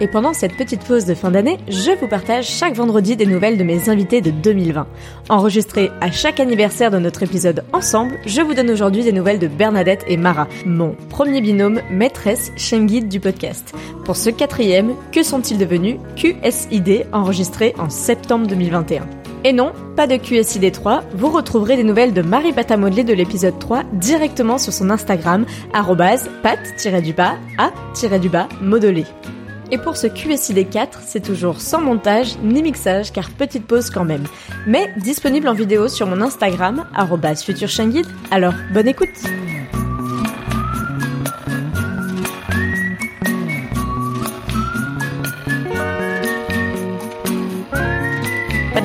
Et pendant cette petite pause de fin d'année, je vous partage chaque vendredi des nouvelles de mes invités de 2020. Enregistrées à chaque anniversaire de notre épisode ensemble, je vous donne aujourd'hui des nouvelles de Bernadette et Mara, mon premier binôme maîtresse guide du podcast. Pour ce quatrième, que sont-ils devenus QSID enregistré en septembre 2021. Et non, pas de QSID 3, vous retrouverez des nouvelles de Marie Patamodelé de l'épisode 3 directement sur son Instagram, pat-du-bas, a-du-bas, modelé. Et pour ce QSID 4, c'est toujours sans montage ni mixage car petite pause quand même. Mais disponible en vidéo sur mon Instagram, futurchanguide. Alors, bonne écoute!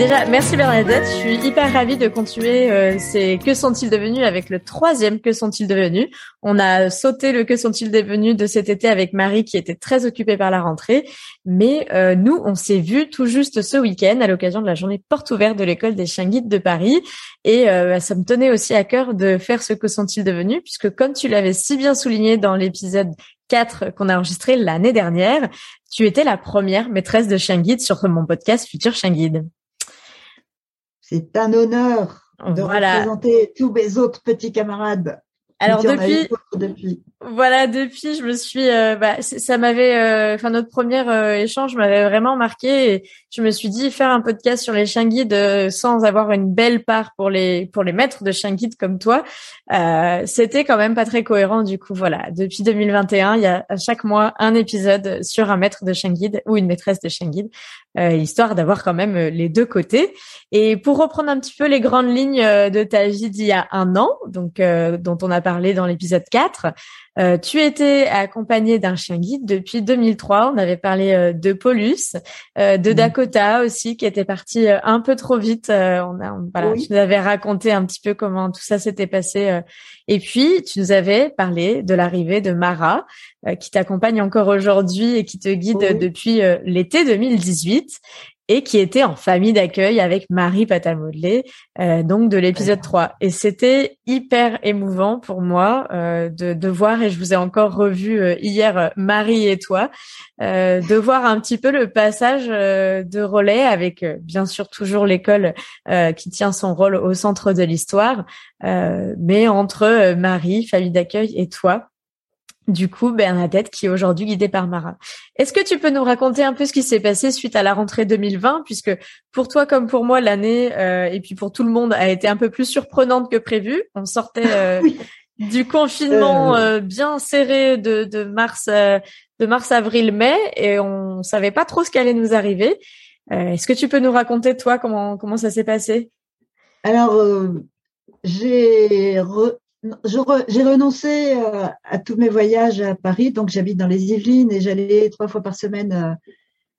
Déjà, merci Bernadette. Je suis hyper ravie de continuer euh, ces Que sont-ils devenus avec le troisième Que sont-ils devenus. On a sauté le Que sont-ils devenus de cet été avec Marie qui était très occupée par la rentrée. Mais euh, nous, on s'est vus tout juste ce week-end à l'occasion de la journée porte ouverte de l'école des chiens guides de Paris. Et euh, bah, ça me tenait aussi à cœur de faire ce Que sont-ils devenus puisque comme tu l'avais si bien souligné dans l'épisode 4 qu'on a enregistré l'année dernière, tu étais la première maîtresse de chien guide sur mon podcast Futur Chien Guide. C'est un honneur de représenter tous mes autres petits camarades. Alors depuis, depuis, voilà, depuis, je me suis, euh, bah, ça m'avait, euh, enfin notre premier euh, échange m'avait vraiment marqué. Et je me suis dit faire un podcast sur les chiens guides sans avoir une belle part pour les pour les maîtres de chiens guides comme toi, c'était quand même pas très cohérent. Du coup, voilà, depuis 2021, il y a à chaque mois un épisode sur un maître de chien guide ou une maîtresse de chien guide, histoire d'avoir quand même les deux côtés. Et pour reprendre un petit peu les grandes lignes de ta vie d'il y a un an, donc dont on a parlé dans l'épisode 4. Euh, tu étais accompagné d'un chien guide depuis 2003. On avait parlé euh, de Paulus, euh, de Dakota aussi, qui était parti un peu trop vite. on a, voilà, Tu nous avais raconté un petit peu comment tout ça s'était passé. et puis, tu nous avais parlé de l'arrivée de Mara, qui t'accompagne encore aujourd'hui et qui te guide depuis l'été 2018 et qui était en famille d'accueil avec Marie Patamodelé, euh, donc de l'épisode 3. Et c'était hyper émouvant pour moi euh, de, de, voir, et je vous ai encore revu euh, hier, Marie et toi, euh, de voir un petit peu le passage de relais avec bien sûr toujours l'école qui tient son rôle au centre de l'histoire, mais entre Marie, famille d'accueil, et toi du coup, Bernadette, qui est aujourd'hui guidée par Mara. Est-ce que tu peux nous raconter un peu ce qui s'est passé suite à la rentrée 2020, puisque pour toi comme pour moi, l'année euh, et puis pour tout le monde a été un peu plus surprenante que prévu. On sortait euh, du confinement euh. bien serré de, mars, de mars, avril, mai, et on savait pas trop ce qui allait nous arriver. Est-ce que tu peux nous raconter toi comment comment ça s'est passé? Alors j'ai j'ai renoncé euh, à tous mes voyages à Paris, donc j'habite dans les Yvelines et j'allais trois fois par semaine euh,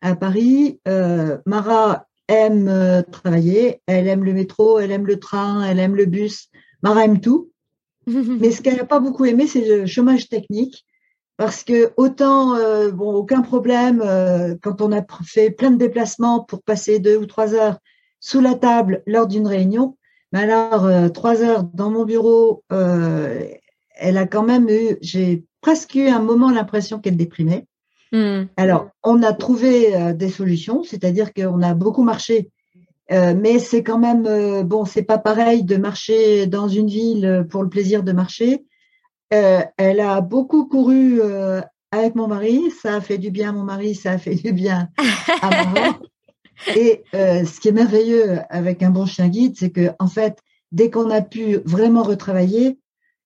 à Paris. Euh, Mara aime travailler, elle aime le métro, elle aime le train, elle aime le bus. Mara aime tout. Mais ce qu'elle n'a pas beaucoup aimé, c'est le chômage technique. Parce que autant, bon, aucun problème quand on a fait plein de déplacements pour passer deux ou trois heures sous la table lors d'une réunion, mais alors, euh, trois heures dans mon bureau, euh, elle a quand même eu, j'ai presque eu un moment l'impression qu'elle déprimait. Hmm. Alors, on a trouvé euh, des solutions, c'est-à-dire qu'on a beaucoup marché, mais c'est quand même, bon, c'est pas pareil de marcher dans une ville pour le plaisir de marcher. elle a beaucoup couru avec mon mari, ça a fait du bien à mon mari, ça a fait du bien à maman. Et euh, ce qui est merveilleux avec un bon chien guide, c'est que en fait, dès qu'on a pu vraiment retravailler,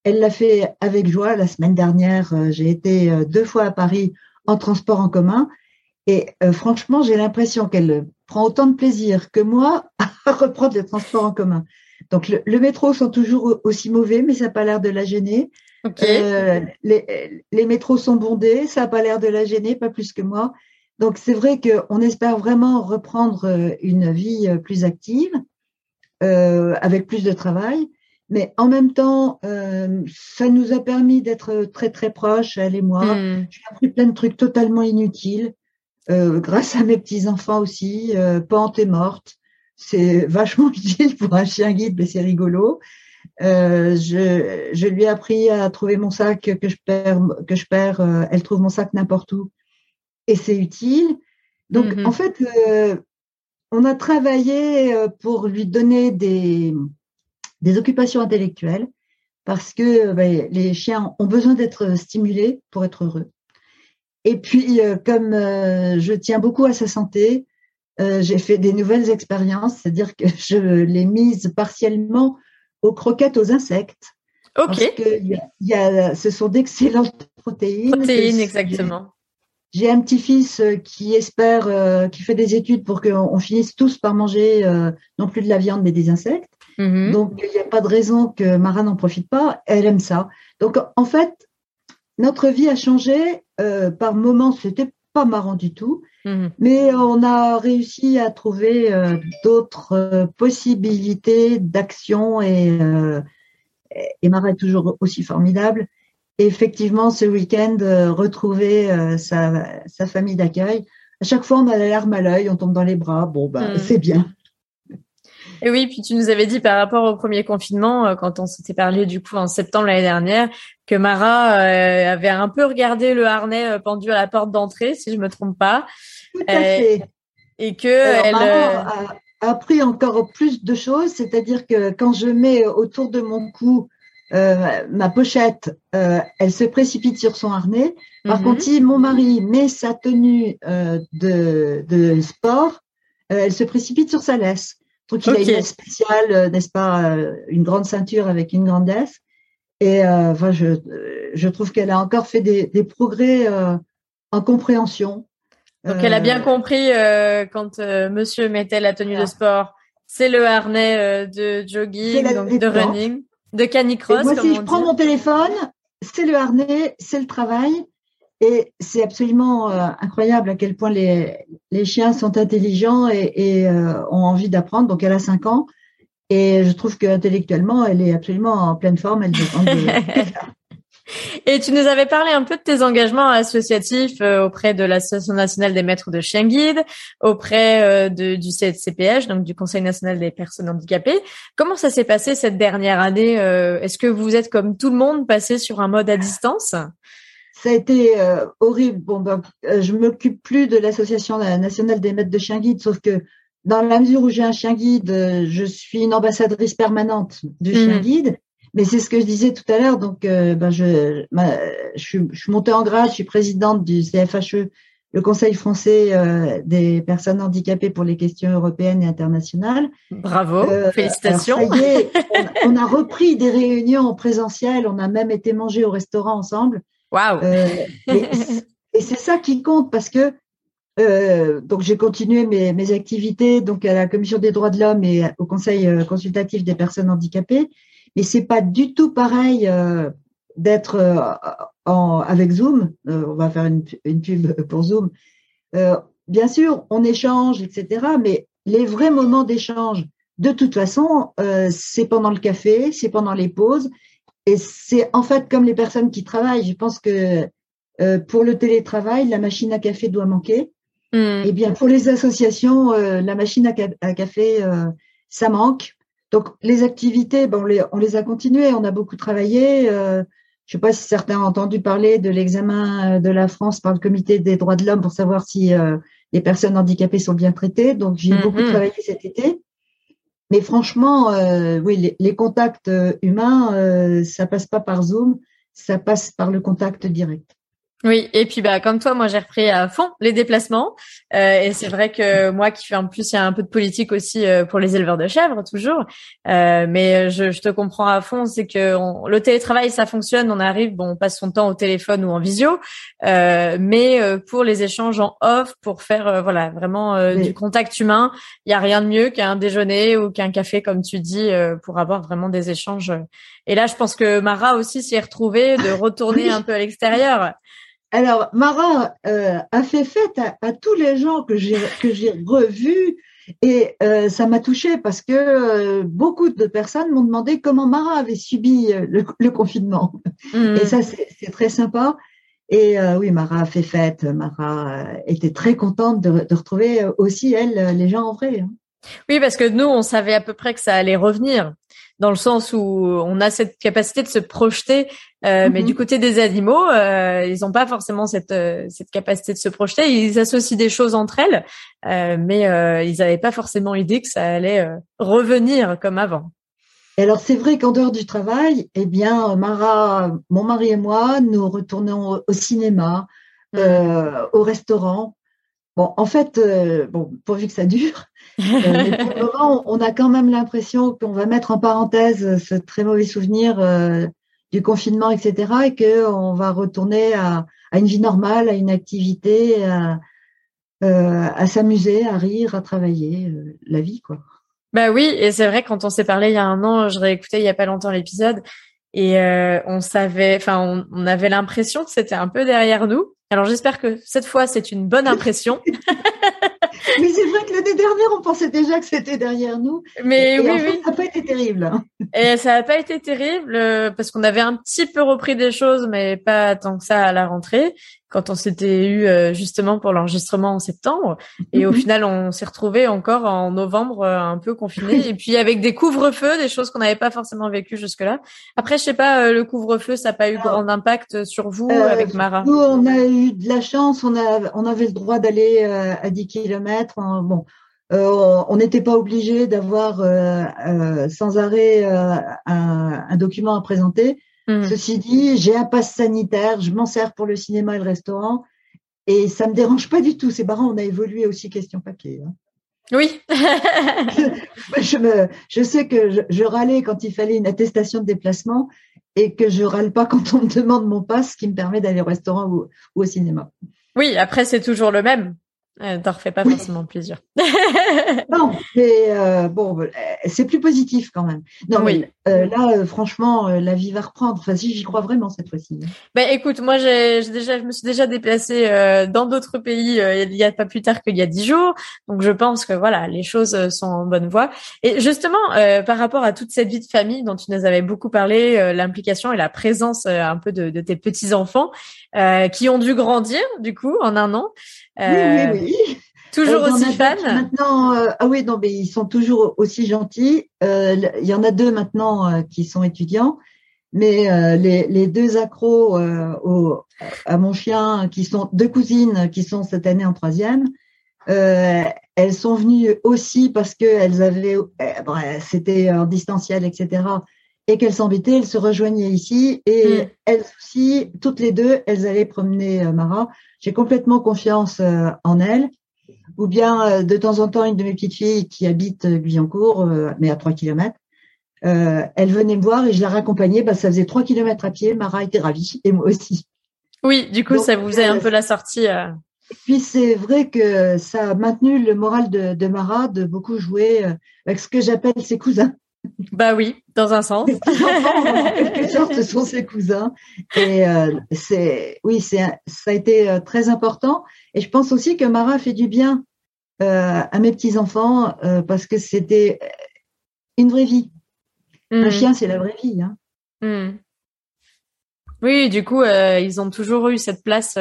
elle l'a fait avec joie. La semaine dernière, euh, j'ai été euh, deux fois à Paris en transport en commun. Et franchement, j'ai l'impression qu'elle prend autant de plaisir que moi à reprendre le transport en commun. Donc le, métro sont toujours aussi mauvais, mais ça n'a pas l'air de la gêner. les, les métros sont bondés, ça n'a pas l'air de la gêner, pas plus que moi. Donc c'est vrai qu'on espère vraiment reprendre euh, une vie euh, plus active, euh, avec plus de travail. mais en même temps, euh, ça nous a permis d'être très très proches, elle et moi. Hmm. J'ai appris plein de trucs totalement inutiles, euh, grâce à mes petits enfants aussi. Euh, Pente est morte, c'est vachement utile pour un chien guide, mais c'est rigolo. Euh, je, je, lui ai appris à trouver mon sac que je perds, que je perds. Euh, elle trouve mon sac n'importe où, et c'est utile. Donc hmm, hmm. en fait, euh, on a travaillé pour lui donner des des occupations intellectuelles, parce que ben, les chiens ont besoin d'être stimulés pour être heureux. Et puis, euh, comme euh, je tiens beaucoup à sa santé, euh, j'ai fait des nouvelles expériences, c'est-à-dire que je l'ai mise partiellement aux croquettes aux insectes. Ok. Parce que y y a, ce sont d'excellentes protéines. Protéines, exactement. J'ai un petit-fils qui espère, qui fait des études pour qu'on finisse tous par manger non plus de la viande mais des insectes. Mm-hmm. Donc, il n'y a pas de raison que Mara n'en profite pas. Elle aime ça. Donc, en fait, notre vie a changé. Euh, par moments, c'était pas marrant du tout. Mm-hmm. Mais on a réussi à trouver euh, d'autres euh, possibilités d'action et, et Mara est toujours aussi formidable. Effectivement, ce week-end, retrouver sa, sa, famille d'accueil. À chaque fois, on a la larme à l'œil, on tombe dans les bras. Bon, bah, mm. c'est bien. Et oui, puis tu nous avais dit par rapport au premier confinement, euh, quand on s'était parlé du coup en septembre l'année dernière, que Mara euh, avait un peu regardé le harnais euh, pendu à la porte d'entrée, si je me trompe pas. Tout à fait. Et que elle a, appris encore plus de choses, c'est-à-dire que quand je mets autour de mon cou ma pochette, elle se précipite sur son harnais. Par mhm. contre, si mon mari met sa tenue de, de sport, elle se précipite sur sa laisse. Donc il a une spéciale, euh, n'est-ce pas, euh, une grande ceinture avec une grande S. Et euh, enfin, je, je trouve qu'elle a encore fait des, des progrès en compréhension. Donc elle a bien compris quand Monsieur mettait la tenue de sport, c'est le harnais de jogging, donc de running, de canicross. Moi, si je prends mon téléphone, c'est le harnais, c'est le travail. Et c'est absolument euh, incroyable à quel point les, les chiens sont intelligents et, et euh, ont envie d'apprendre. Donc, elle a 5 ans et je trouve qu'intellectuellement, elle est absolument en pleine forme. Elle Et tu nous avais parlé un peu de tes engagements associatifs euh, auprès de l'Association nationale des maîtres de chiens guides, auprès de, du CPH, donc du Conseil national des personnes handicapées. Comment ça s'est passé cette dernière année Est-ce que vous êtes comme tout le monde passé sur un mode à distance? Ça a été euh, horrible. Bon, euh, je m'occupe plus de l'association nationale des maîtres de chiens guides, sauf que dans la mesure où j'ai un chien guide, euh, je suis une ambassadrice permanente du chien mhm. guide. Mais c'est ce que je disais tout à l'heure. Donc, ben je, je, suis, je suis montée en grade. Je suis présidente du CFHE, le Conseil français des personnes handicapées pour les questions européennes et internationales. Bravo, félicitations. on, on, a repris des réunions en présentiel. On a même été manger au restaurant ensemble. Waouh euh, Et, c'est ça qui compte parce que euh, donc j'ai continué mes, mes, activités donc à la commission des droits de l'homme et au conseil euh, consultatif des personnes handicapées, mais c'est pas du tout pareil d'être en, avec Zoom. on va faire une, une pub pour Zoom. bien sûr, on échange, etc. Mais les vrais moments d'échange, de toute façon, c'est pendant le café, c'est pendant les pauses, et c'est en fait comme les personnes qui travaillent. Je pense que euh, pour le télétravail, la machine à café doit manquer. Hmm. Et eh bien pour les associations, euh, la machine à, café, euh, ça manque. Donc les activités, ben, on, les, on les a continuées. On a beaucoup travaillé. je ne sais pas si certains ont entendu parler de l'examen de la France par le Comité des droits de l'homme pour savoir si les personnes handicapées sont bien traitées. Donc j'ai beaucoup hmm. travaillé cet été. Mais franchement, euh, oui, les, contacts euh, humains, euh, ça passe pas par Zoom, ça passe par le contact direct. Oui, et puis bah comme toi, moi j'ai repris à fond les déplacements. Euh, et c'est vrai que moi qui fais en plus il y a un peu de politique aussi euh, pour les éleveurs de chèvres toujours, euh, mais je, je, te comprends à fond, c'est que le télétravail ça fonctionne, on arrive, bon on passe son temps au téléphone ou en visio, euh, mais euh, pour les échanges en off, pour faire voilà vraiment du contact humain, il y a rien de mieux qu'un déjeuner ou qu'un café comme tu dis pour avoir vraiment des échanges. Et là je pense que Mara aussi s'y est retrouvée de retourner un peu à l'extérieur. Alors, Mara euh, a fait fête à, tous les gens que j'ai que j'ai revus Et euh, ça m'a touchée parce que euh, beaucoup de personnes m'ont demandé comment Mara avait subi le, confinement. Mmh. Et ça, c'est très sympa. Et oui, Mara a fait fête. Mara était très contente de, de, retrouver aussi, elle, les gens en vrai. Hein. Oui, parce que nous, on savait à peu près que ça allait revenir dans le sens où on a cette capacité de se projeter, euh, mais du mhm. côté des animaux, euh, ils n'ont pas forcément cette euh, cette capacité de se projeter. Ils associent des choses entre elles, mais ils n'avaient pas forcément idée que ça allait revenir comme avant. Et alors c'est vrai qu'en dehors du travail, eh bien Mara, mon mari et moi, nous retournons au, cinéma, mmh. au restaurant. Bon, en fait, bon, pourvu que ça dure, euh, mais pour le moment, on a quand même l'impression qu'on va mettre en parenthèse ce très mauvais souvenir euh, du confinement, etc., et qu'on va retourner à, à, une vie normale, à une activité, à, euh, à s'amuser, à rire, à travailler, euh, la vie, quoi. Bah oui, et c'est vrai quand on s'est parlé il y a un an, je réécoutais il y a pas longtemps l'épisode, et euh, on savait, enfin, on, on avait l'impression que c'était un peu derrière nous. Alors j'espère que cette fois c'est une bonne impression. Mais c'est vrai que l'année dernière, on pensait déjà que c'était derrière nous. Mais oui, oui. Ça n'a pas été terrible. Et ça n'a pas été terrible euh, parce qu'on avait un petit peu repris des choses, mais pas tant que ça à la rentrée quand on s'était eu euh, justement pour l'enregistrement en septembre. Et au mhm. final, on s'est retrouvé encore en novembre euh, un peu confiné. Et puis avec des couvre-feux, des choses qu'on n'avait pas forcément vécues jusque-là. Après, je sais pas, le couvre-feu, ça n'a pas eu grand impact sur vous avec Mara? Nous, on a eu de la chance. On, a, on avait le droit d'aller à 10 kilomètres. Bon, euh, on n'était pas obligé d'avoir euh, euh, sans arrêt un, document à présenter. Hmm. Ceci dit, j'ai un pass sanitaire, je m'en sers pour le cinéma et le restaurant, et ça me dérange pas du tout. C'est marrant, on a évolué aussi question papier. Hein. Oui. je, me, je sais que je, râlais quand il fallait une attestation de déplacement et que je râle pas quand on me demande mon pass qui me permet d'aller au restaurant ou au cinéma. Oui, après c'est toujours le même. Euh, T'en refais pas forcément plaisir. non, mais euh, bon, euh, c'est plus positif quand même. Non, oui. mais euh, là, euh, franchement, la vie va reprendre. Enfin, si j'y crois vraiment cette fois-ci. Ben, écoute, moi, j'ai déjà, je me suis déjà déplacée dans d'autres pays il y a pas plus tard qu'il y a dix jours, donc je pense que voilà, les choses sont en bonne voie. Et justement, par rapport à toute cette vie de famille dont tu nous avais beaucoup parlé, l'implication et la présence un peu de, de tes petits enfants qui ont dû grandir du coup en un an. oui, oui, oui. Toujours euh, aussi Maintenant, euh, ah oui, non, mais ils sont toujours aussi gentils. Euh, il y en a deux maintenant qui sont étudiants, mais les, les, deux accros au, à mon chien, qui sont deux cousines, qui sont cette année en troisième, elles sont venues aussi parce que elles avaient, c'était en distanciel, etc et qu'elles s'embêtaient, elles se rejoignaient ici et mm. elles aussi, toutes les deux, elles allaient promener Mara. J'ai complètement confiance en elles ou bien euh, de temps en temps une de mes petites filles qui habite euh, Guyancourt, euh, mais à 3 kilomètres, elle venait me voir et je la raccompagnais. Bah, ça faisait 3 kilomètres à pied. Mara était ravie et moi aussi. Oui, du coup, ça vous faisait un peu la sortie. Et puis c'est vrai que ça a maintenu le moral de, de Mara de beaucoup jouer avec ce que j'appelle ses cousins. Bah oui, dans un sens. en quelque sorte, ce sont ses cousins. Et c'est, oui, c'est, ça a été très important. Et je pense aussi que Mara fait du bien euh, à mes petits enfants euh, parce que c'était une vraie vie. Un mm. chien, c'est la vraie vie. Hein. Mm. Oui, du coup, euh, ils ont toujours eu cette place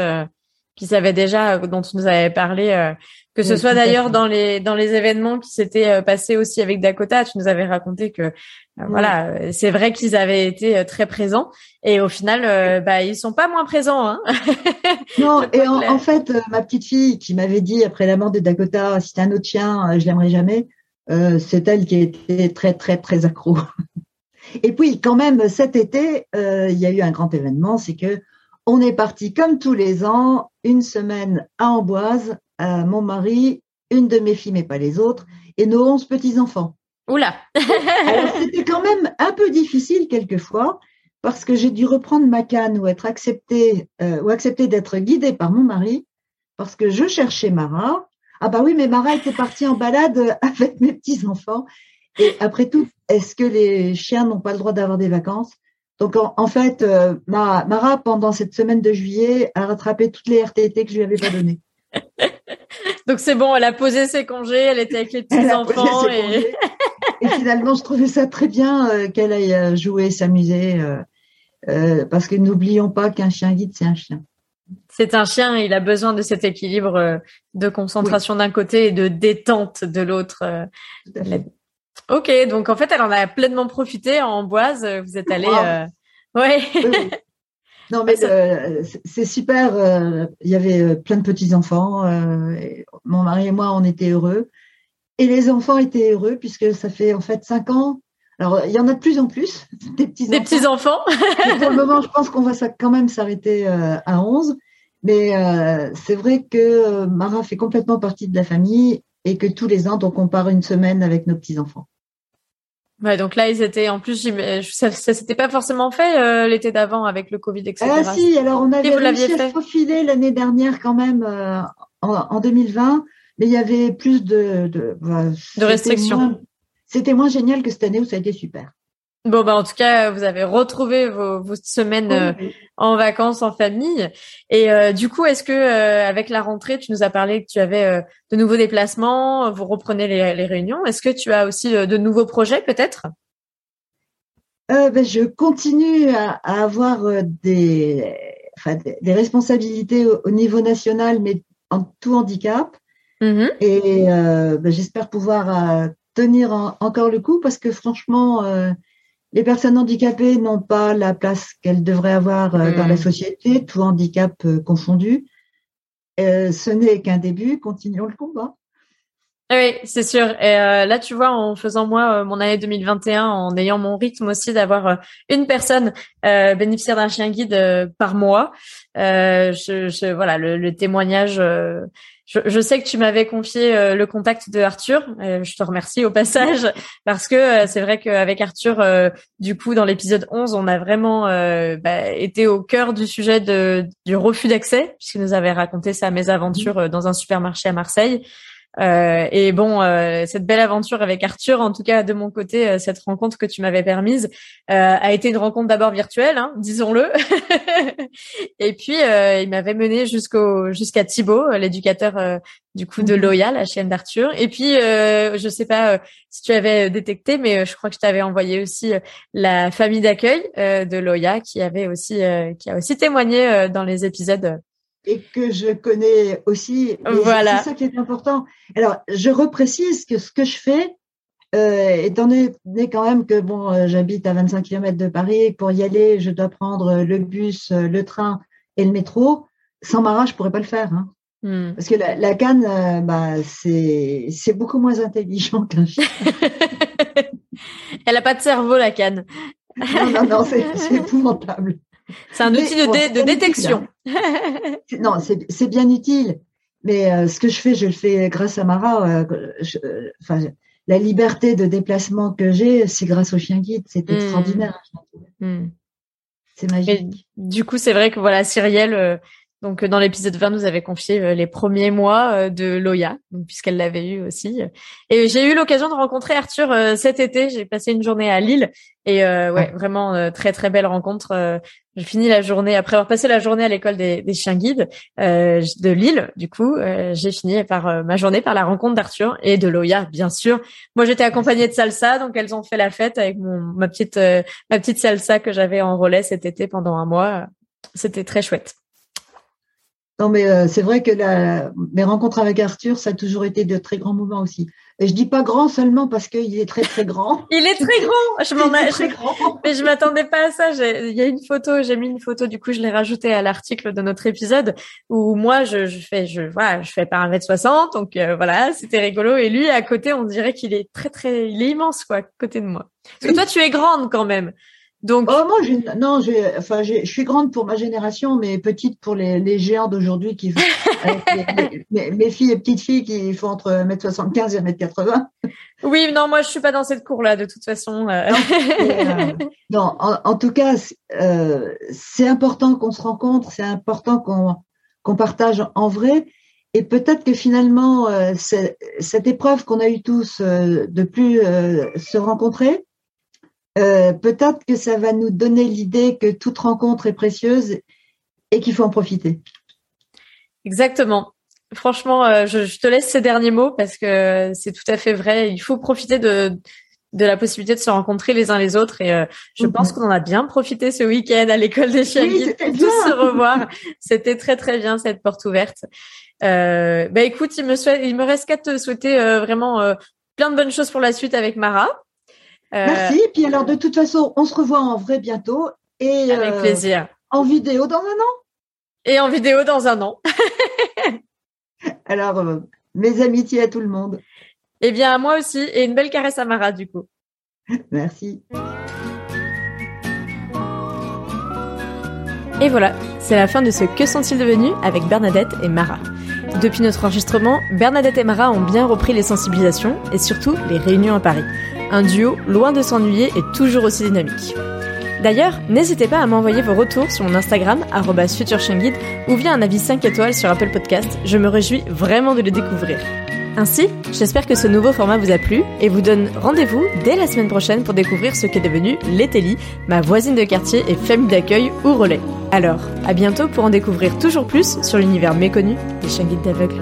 qu'ils avaient déjà, dont tu nous avais parlé, que ce soit d'ailleurs dans les dans les événements qui s'étaient passés aussi avec Dakota. Tu nous avais raconté que voilà, c'est vrai qu'ils avaient été très présents et au final, bah ils sont pas moins présents. Hein non, et en, fait, ma petite fille qui m'avait dit après la mort de Dakota, si c'était un autre chien, je l'aimerais jamais. Euh, c'est elle qui était très très très accro. Et puis quand même cet été, euh, il y a eu un grand événement, c'est que on est parti comme tous les ans une semaine à Amboise, à mon mari, une de mes filles mais pas les autres, et nos onze petits enfants. Oula. Alors c'était quand même un peu difficile quelquefois parce que j'ai dû reprendre ma canne ou être acceptée euh, ou accepter d'être guidée par mon mari parce que je cherchais Mara ah bah oui, mais Mara était partie en balade avec mes petits enfants. Et après tout, est-ce que les chiens n'ont pas le droit d'avoir des vacances? Donc en, fait, euh, Mara, pendant cette semaine de juillet, a rattrapé toutes les RTT que je lui avais pas données. Donc c'est bon, elle a posé ses congés, elle était avec les petits enfants et... et... finalement je trouvais ça très bien euh, qu'elle aille euh, jouer, s'amuser, euh, parce que n'oublions pas qu'un chien guide c'est un chien. C'est un chien, il a besoin de cet équilibre de concentration d'un côté et de détente de l'autre. Ok, donc en fait elle en a pleinement profité en Boise. Vous êtes allé, ouais. Non, mais c'est super. Euh, il y avait euh, plein de petits-enfants. Euh, mon mari et moi, on était heureux. Et les enfants étaient heureux puisque ça fait en fait cinq ans. Alors, il y en a de plus en plus, des petits-enfants. Des petits-enfants. pour le moment, je pense qu'on va quand même s'arrêter à 11. Mais c'est vrai que Mara fait complètement partie de la famille et que tous les ans, donc on part une semaine avec nos petits-enfants. Ouais, donc là, ils étaient en plus, ça, ça s'était pas forcément fait euh, l'été d'avant avec le Covid, etc. Ah si, alors on avait réussi à se profiler l'année dernière quand même euh, en, en, 2020, mais il y avait plus de de, bah, de restrictions. C'était moins génial que cette année où ça a été super. Bon, bah, en tout cas, vous avez retrouvé vos, vos semaines euh, en vacances en famille. Et euh, du coup, est-ce que euh, avec la rentrée, tu nous as parlé que tu avais de nouveaux déplacements, vous reprenez les, les réunions. Est-ce que tu as aussi de nouveaux projets, peut-être? Ben, Je continue à, à avoir des, enfin, des, responsabilités au, niveau national, mais en tout handicap. Mmh Et ben, j'espère pouvoir tenir encore le coup parce que franchement les personnes handicapées n'ont pas la place qu'elles devraient avoir euh, dans la hmm. société, tout handicap euh, confondu. Euh, ce n'est qu'un début, continuons le combat. Oui, c'est sûr. Et là, tu vois, en faisant moi mon année 2021, en ayant mon rythme aussi d'avoir une personne bénéficiaire d'un chien guide par mois, je, voilà, le, le témoignage je, je, sais que tu m'avais confié euh, le contact de Arthur. Euh, je te remercie au passage parce que euh, c'est vrai qu'avec Arthur, du coup, dans l'épisode 11, on a vraiment bah, été au cœur du sujet de, du refus d'accès puisqu'il nous avait raconté sa mésaventures dans un supermarché à Marseille. Euh, et bon, euh, cette belle aventure avec Arthur, en tout cas de mon côté, euh, cette rencontre que tu m'avais permise a été une rencontre d'abord virtuelle, hein, disons-le. et puis il m'avait mené jusqu'au jusqu'à Thibaut, l'éducateur du coup de mhm. Loya, la chienne d'Arthur. Et puis je sais pas si tu avais détecté, mais je crois que je t'avais envoyé aussi la famille d'accueil de Loya qui avait aussi qui a aussi témoigné dans les épisodes et que je connais aussi. Voilà. C'est ça qui est important. Alors, je reprécise que ce que je fais, euh, étant donné quand même que bon, euh, j'habite à 25 km de Paris, et pour y aller, je dois prendre le bus, euh, le train et le métro. Sans Mara, je pourrais pas le faire. Hein. Hmm. Parce que la, la canne, euh, bah, c'est beaucoup moins intelligent qu'un chien. Elle a pas de cerveau, la canne. non, non, non, c'est épouvantable. C'est un outil de, détection. Hein. non, c'est bien utile. Mais euh, ce que je fais, je le fais grâce à Mara. Euh, euh, enfin, la liberté de déplacement que j'ai, c'est grâce au chien guide. C'est hmm. extraordinaire. Hmm. C'est magique. du coup, c'est vrai que voilà, Cyrielle, donc dans l'épisode 20, nous avait confié les premiers mois de Loya, puisqu'elle l'avait eu aussi. Et j'ai eu l'occasion de rencontrer Arthur cet été. J'ai passé une journée à Lille et ouais, vraiment très très belle rencontre. J'ai fini la journée après avoir passé la journée à l'école des, chiens guides euh, de Lille. Du coup, euh, j'ai fini par euh, ma journée par la rencontre d'Arthur et de Loya, bien sûr. Moi, j'étais accompagnée de Salsa, donc elles ont fait la fête avec ma petite ma petite Salsa que j'avais en relais cet été pendant un mois. C'était très chouette. Non, mais c'est vrai que la, mes rencontres avec Arthur, ça a toujours été de très grands moments aussi. Et je dis pas grand seulement parce qu'il est très très grand. il est très grand. Je m'en très grand. Mais je m'attendais pas à ça. Il y a une photo, j'ai mis une photo. Du coup, je l'ai rajoutée à l'article de notre épisode où moi, je, je fais, je voilà, je fais mètre soixante. Donc euh, voilà, c'était rigolo. Et lui, à côté, on dirait qu'il est très très, il est immense quoi, à côté de moi. Parce que toi, tu es grande quand même. Donc, oh, moi, non, j'ai, enfin, je suis grande pour ma génération, mais petite pour les, les géants d'aujourd'hui qui, mes, filles et petites filles qui font entre 1m75 et 1m80. Oui, non, moi, je suis pas dans cette cour-là, de toute façon. Euh. Non, euh, en, tout cas, euh, c'est important qu'on se rencontre, c'est important qu'on, qu'on partage en vrai. Et peut-être que finalement, euh, cette épreuve qu'on a eu tous de plus se rencontrer, euh, peut-être que ça va nous donner l'idée que toute rencontre est précieuse et qu'il faut en profiter. Exactement. franchement, euh, je, te laisse ces derniers mots parce que c'est tout à fait vrai. Il faut profiter de de la possibilité de se rencontrer les uns les autres et euh, je pense mhm. qu'on en a bien profité ce week-end à l'école des chiens oui, tous se revoir. C'était très très bien cette porte ouverte. Euh, bah écoute, il me il me reste qu'à te souhaiter vraiment plein de bonnes choses pour la suite avec Mara. Merci. Puis alors de toute façon, on se revoit en vrai bientôt et avec plaisir. En vidéo dans un an? Et en vidéo dans un an. Alors, euh, mes amitiés à tout le monde. Eh bien, moi aussi. Et une belle caresse à Mara, du coup. Merci. Et voilà, c'est la fin de ce Que sont-ils devenus avec Bernadette et Mara. Depuis notre enregistrement, Bernadette et Mara ont bien repris les sensibilisations et surtout les réunions à Paris. Un duo loin de s'ennuyer et toujours aussi dynamique. D'ailleurs, n'hésitez pas à m'envoyer vos retours sur mon Instagram, futureshangid, ou via un avis 5 étoiles sur Apple Podcast. Je me réjouis vraiment de le découvrir. Ainsi, j'espère que ce nouveau format vous a plu et vous donne rendez-vous dès la semaine prochaine pour découvrir ce qu'est devenu Letelli, ma voisine de quartier et famille d'accueil ou relais. Alors, à bientôt pour en découvrir toujours plus sur l'univers méconnu des chiens guides d'aveugles.